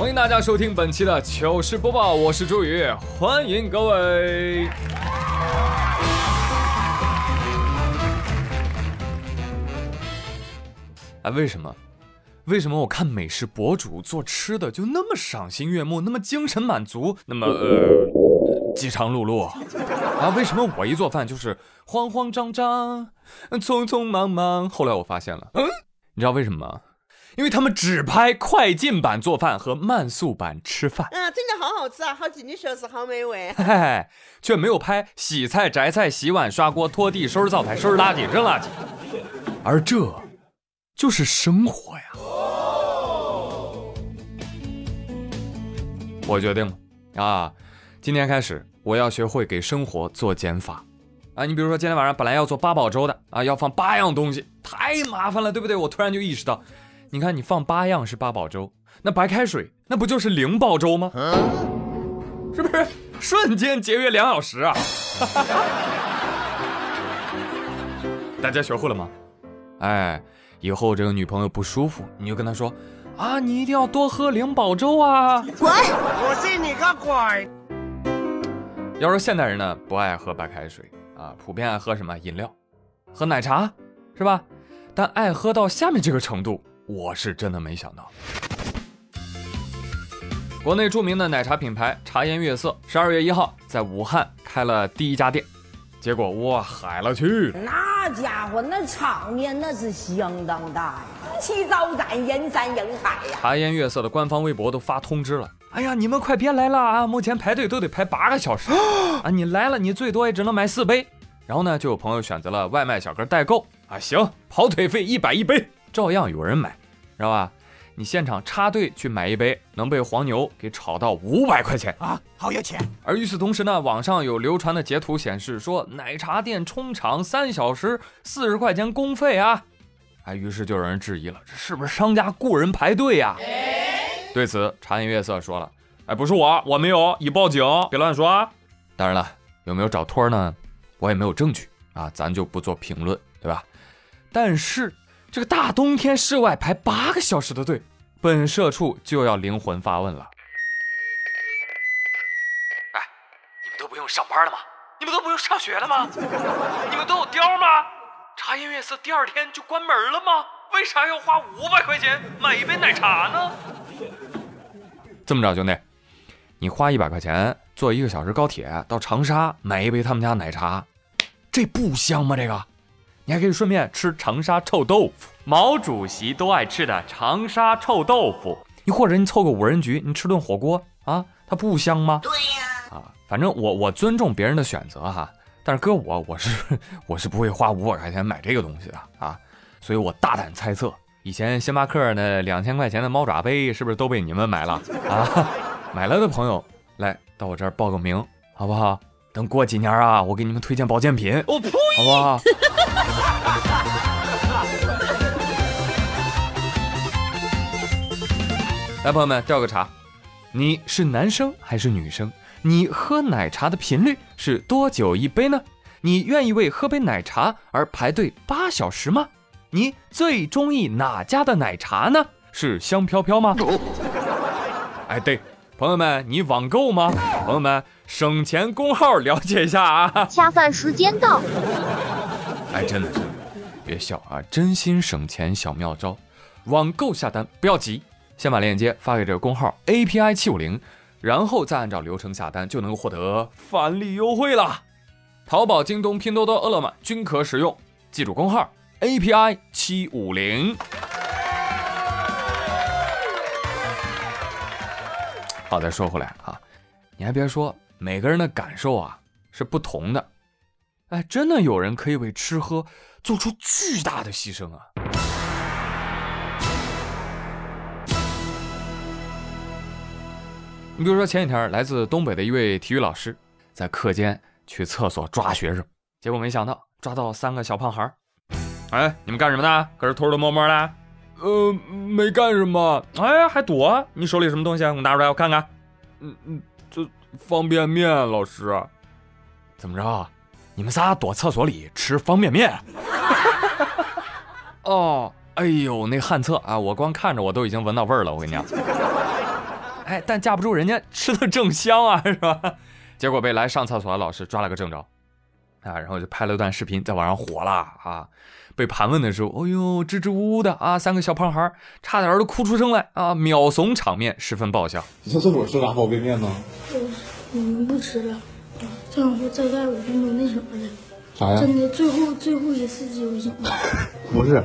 欢迎大家收听本期的糗事播报，我是朱宇，欢迎各位。哎，为什么？为什么我看美食博主做吃的就那么赏心悦目，那么精神满足，那么呃饥肠辘辘啊？为什么我一做饭就是慌慌张张、匆匆忙忙？后来我发现了，嗯，你知道为什么吗？因为他们只拍快进版做饭和慢速版吃饭，啊，真的好好吃啊，好进去就是好美味，嘿嘿，却没有拍洗菜、摘菜、洗碗、刷锅、拖地、收拾灶台、收拾垃圾、扔垃圾，而这就是生活呀！我决定了啊，今天开始我要学会给生活做减法啊！你比如说今天晚上本来要做八宝粥的啊，要放八样东西，太麻烦了，对不对？我突然就意识到。你看，你放八样是八宝粥，那白开水那不就是零宝粥吗？是不是瞬间节约两小时啊？大家学会了吗？哎，以后这个女朋友不舒服，你就跟她说啊，你一定要多喝灵宝粥啊！滚！我信你个鬼！要说现代人呢，不爱喝白开水啊，普遍爱喝什么饮料，喝奶茶，是吧？但爱喝到下面这个程度。我是真的没想到，国内著名的奶茶品牌茶颜悦色十二月一号在武汉开了第一家店，结果哇嗨了去！那家伙那场面那是相当大呀，红旗招展，人山人海呀！茶颜悦色的官方微博都发通知了，哎呀，你们快别来了啊！目前排队都得排八个小时 啊！你来了，你最多也只能买四杯。然后呢，就有朋友选择了外卖小哥代购啊，行，跑腿费一百一杯，照样有人买。知道吧？你现场插队去买一杯，能被黄牛给炒到五百块钱啊！好有钱。而与此同时呢，网上有流传的截图显示说，奶茶店冲场三小时四十块钱工费啊！哎，于是就有人质疑了，这是不是商家雇人排队呀？对此，茶颜悦色说了，哎，不是我，我没有，已报警，别乱说。啊当然了，有没有找托呢？我也没有证据啊，咱就不做评论，对吧？但是。这个大冬天室外排八个小时的队，本社畜就要灵魂发问了。哎，你们都不用上班了吗？你们都不用上学了吗？你们都有貂吗？茶颜悦色第二天就关门了吗？为啥要花五百块钱买一杯奶茶呢？这么着，兄弟，你花一百块钱坐一个小时高铁到长沙买一杯他们家奶茶，这不香吗？这个？你还可以顺便吃长沙臭豆腐，毛主席都爱吃的长沙臭豆腐。你或者你凑个五人局，你吃顿火锅啊，它不香吗？对呀。啊，反正我我尊重别人的选择哈，但是搁我我是 我是不会花五百块钱买这个东西的啊，所以我大胆猜测，以前星巴克那两千块钱的猫爪杯是不是都被你们买了啊？买了的朋友来到我这儿报个名好不好？等过几年啊，我给你们推荐保健品，我呸，好不好？来，朋友们，调个查，你是男生还是女生？你喝奶茶的频率是多久一杯呢？你愿意为喝杯奶茶而排队八小时吗？你最中意哪家的奶茶呢？是香飘飘吗？哎，对。朋友们，你网购吗？朋友们，省钱工号了解一下啊！下饭时间到。哎，真的，真的，别笑啊！真心省钱小妙招，网购下单不要急，先把链接发给这个工号 API 七五零，然后再按照流程下单，就能获得返利优惠了。淘宝、京东、拼多多、饿了么均可使用，记住工号 API 七五零。好，再说回来啊，你还别说，每个人的感受啊是不同的。哎，真的有人可以为吃喝做出巨大的牺牲啊！你比如说前几天，来自东北的一位体育老师，在课间去厕所抓学生，结果没想到抓到三个小胖孩儿。哎，你们干什么呢？搁这偷偷摸摸的？呃，没干什么。哎，还躲？你手里什么东西？我拿出来，我看看。嗯嗯，这方便面，老师。怎么着？你们仨躲厕所里吃方便面？哦，哎呦，那旱厕啊，我光看着我都已经闻到味儿了。我跟你讲。哎，但架不住人家 吃的正香啊，是吧？结果被来上厕所的老师抓了个正着，啊，然后就拍了段视频，在网上火了啊。被盘问的时候，哎呦，支支吾吾的啊，三个小胖孩差点都哭出声来啊，秒怂场面十分爆笑。你上厕所吃啥方便面呢？我我们不吃了，这样会再盖五分钟那什么了。啥呀？真的，最后最后一次就行了。不是，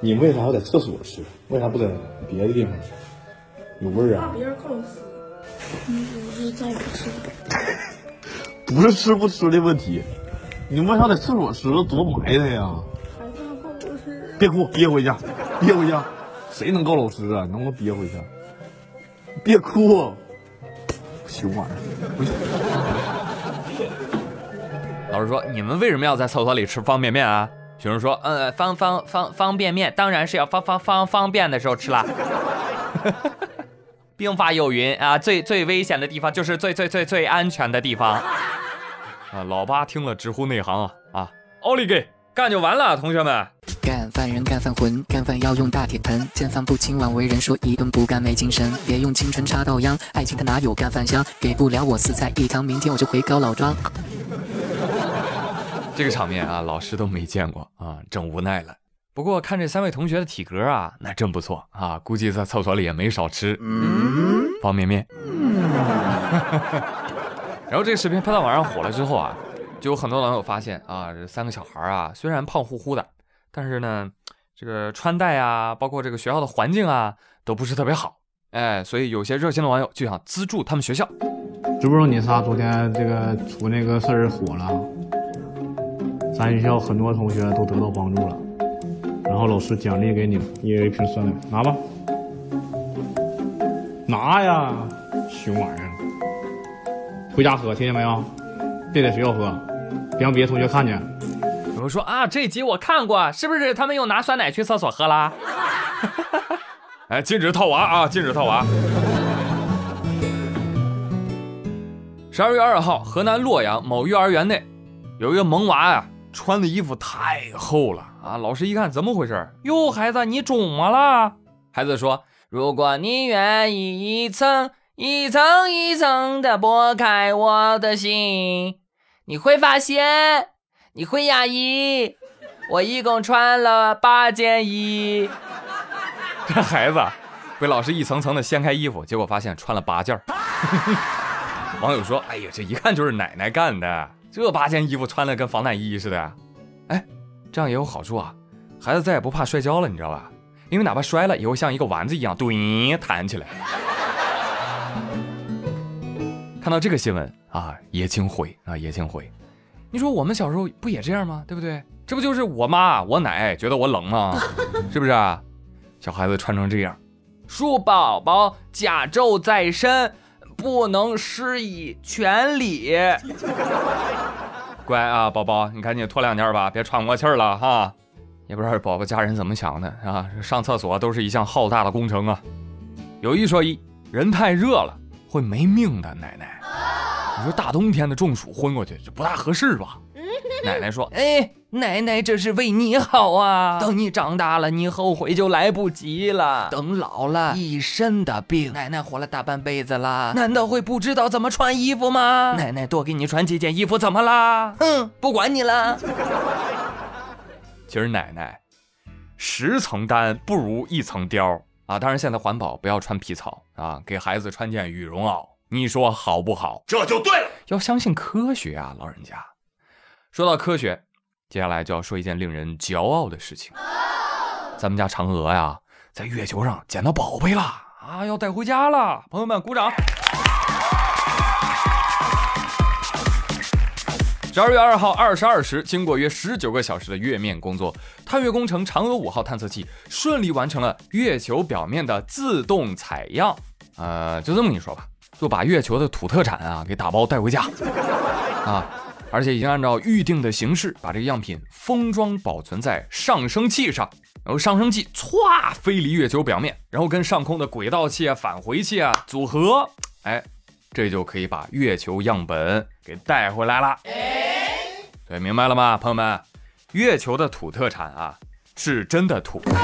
你为啥要在厕所吃？为啥不在别的地方吃？有味儿啊？别人告诉嗯，我是再也不吃了。不是吃不吃的问题，你为啥在厕所吃？多埋汰呀！孩子告老师，别哭，憋回去，憋回去。谁能告老师啊？能不能憋回去？别哭，熊玩意儿。老师说：“你们为什么要在厕所里吃方便面啊？”学生说：“嗯，方方方方便面当然是要方方方方便的时候吃啦。兵法有云啊，最最危险的地方就是最最最最安全的地方。啊，老八听了直呼内行啊啊！奥利给，干就完了，同学们。干饭人干饭魂，干饭要用大铁盆，见饭不亲枉为人说一顿不干没精神，别用青春插稻秧，爱情它哪有干饭香？给不了我四菜一汤，明天我就回高老庄。这个场面啊，老师都没见过啊，正无奈了。不过看这三位同学的体格啊，那真不错啊，估计在厕所里也没少吃方便面。然后这个视频拍到网上火了之后啊，就有很多网友发现啊，这三个小孩啊，虽然胖乎乎的，但是呢，这个穿戴啊，包括这个学校的环境啊，都不是特别好。哎，所以有些热心的网友就想资助他们学校。知不知道你仨昨天这个出那个事儿火了？咱学校很多同学都得到帮助了，然后老师奖励给你们一人一瓶酸奶，拿吧，拿呀，熊玩意儿，回家喝，听见没有？别在学校喝，别让别的同学看见。有人说啊，这集我看过，是不是他们又拿酸奶去厕所喝啦？哎，禁止套娃啊，禁止套娃。十二月二号，河南洛阳某幼儿园内，有一个萌娃呀。穿的衣服太厚了啊！老师一看，怎么回事？哟，孩子，你肿么了？孩子说：“如果你愿意一层一层一层的剥开我的心，你会发现你会压抑。我一共穿了八件衣。”这孩子被老师一层层的掀开衣服，结果发现穿了八件。网友说：“哎呀，这一看就是奶奶干的。”这八件衣服穿的跟防弹衣似的，哎，这样也有好处啊，孩子再也不怕摔跤了，你知道吧？因为哪怕摔了，也会像一个丸子一样，怼弹起来。看到这个新闻啊，爷请回啊，爷请回。你说我们小时候不也这样吗？对不对？这不就是我妈我奶觉得我冷吗？是不是啊？小孩子穿成这样，恕宝宝甲胄在身。不能施以全礼，乖啊，宝宝，你赶紧脱两件吧，别喘不过气儿了哈。也不知道宝宝家人怎么想的啊，上厕所都是一项浩大的工程啊。有一说一，人太热了会没命的，奶奶。你说大冬天的中暑昏过去，这不大合适吧？奶奶说：“哎，奶奶这是为你好啊！等你长大了，你后悔就来不及了。等老了，一身的病。奶奶活了大半辈子了，难道会不知道怎么穿衣服吗？奶奶多给你穿几件衣服，怎么啦？哼，不管你了。其实奶奶，十层单不如一层貂啊！当然现在环保，不要穿皮草啊，给孩子穿件羽绒袄，你说好不好？这就对了，要相信科学啊，老人家。说到科学，接下来就要说一件令人骄傲的事情。咱们家嫦娥呀，在月球上捡到宝贝了啊，要带回家了。朋友们，鼓掌！十二月二号二十二时，经过约十九个小时的月面工作，探月工程嫦娥五号探测器顺利完成了月球表面的自动采样。呃，就这么跟你说吧，就把月球的土特产啊给打包带回家啊。而且已经按照预定的形式，把这个样品封装保存在上升器上，然后上升器歘飞离月球表面，然后跟上空的轨道器啊、返回器啊组合，哎，这就可以把月球样本给带回来了。对，明白了吗，朋友们？月球的土特产啊，是真的土。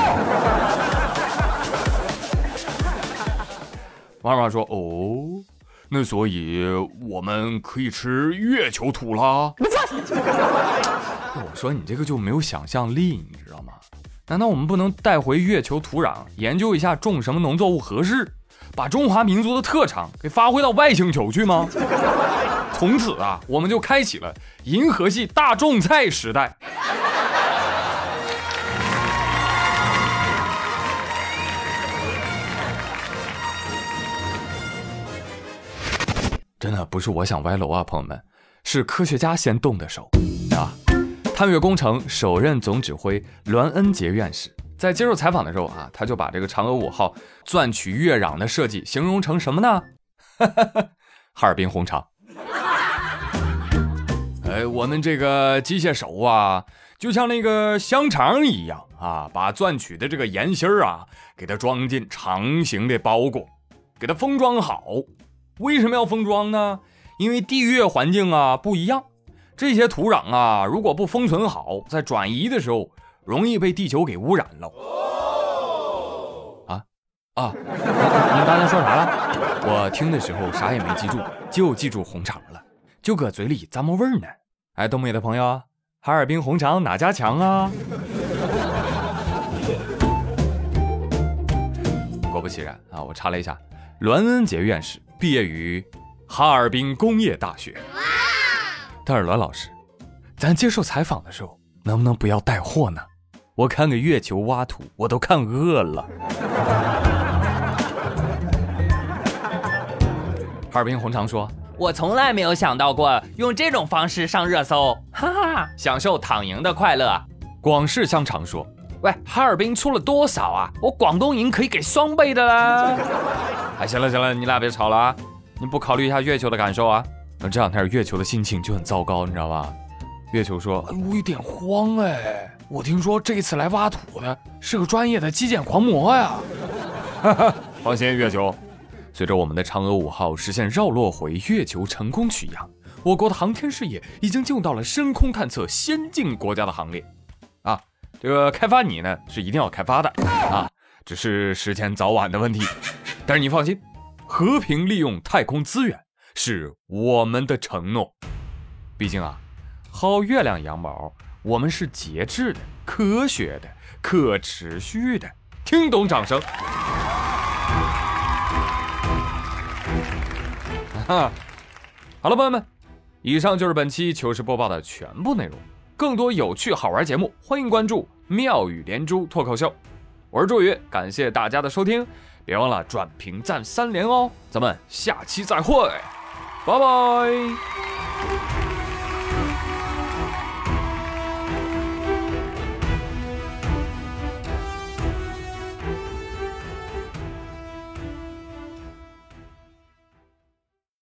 妈妈说：“哦，那所以我们可以吃月球土了。”我说：“你这个就没有想象力，你知道吗？难道我们不能带回月球土壤，研究一下种什么农作物合适，把中华民族的特长给发挥到外星球去吗？” 从此啊，我们就开启了银河系大种菜时代。真的不是我想歪楼啊，朋友们，是科学家先动的手啊！探月工程首任总指挥栾恩杰院士在接受采访的时候啊，他就把这个嫦娥五号钻取月壤的设计形容成什么呢？哈尔滨红肠。哎，我们这个机械手啊，就像那个香肠一样啊，把钻取的这个盐芯儿啊，给它装进长形的包裹，给它封装好。为什么要封装呢？因为地月环境啊不一样，这些土壤啊如果不封存好，在转移的时候容易被地球给污染了。啊啊！你刚才说啥了？我听的时候啥也没记住，就记住红肠了，就搁嘴里咂摸味儿呢。哎，东北的朋友，哈尔滨红肠哪家强啊？果不其然啊，我查了一下，栾恩杰院士。毕业于哈尔滨工业大学。但是栾老师，咱接受采访的时候能不能不要带货呢？我看个月球挖土，我都看饿了。哈尔滨红肠说：“我从来没有想到过用这种方式上热搜，哈哈，享受躺赢的快乐。”广式香肠说：“喂，哈尔滨出了多少啊？我广东赢可以给双倍的啦。”哎，行了行了，你俩别吵了啊！你不考虑一下月球的感受啊？那这两天月球的心情就很糟糕，你知道吧？月球说：“我有点慌哎，我听说这次来挖土的是个专业的基建狂魔呀。”放心，月球，随着我们的嫦娥五号实现绕落回月球成功取样，我国的航天事业已经进入到了深空探测先进国家的行列。啊，这个开发你呢是一定要开发的啊，只是时间早晚的问题。但是你放心，和平利用太空资源是我们的承诺。毕竟啊，薅月亮羊毛，我们是节制的、科学的、可持续的。听懂掌声。哈，好了，朋友们，以上就是本期糗事播报的全部内容。更多有趣好玩节目，欢迎关注妙语连珠脱口秀。我是朱宇，感谢大家的收听。别忘了转评赞三连哦，咱们下期再会，拜拜。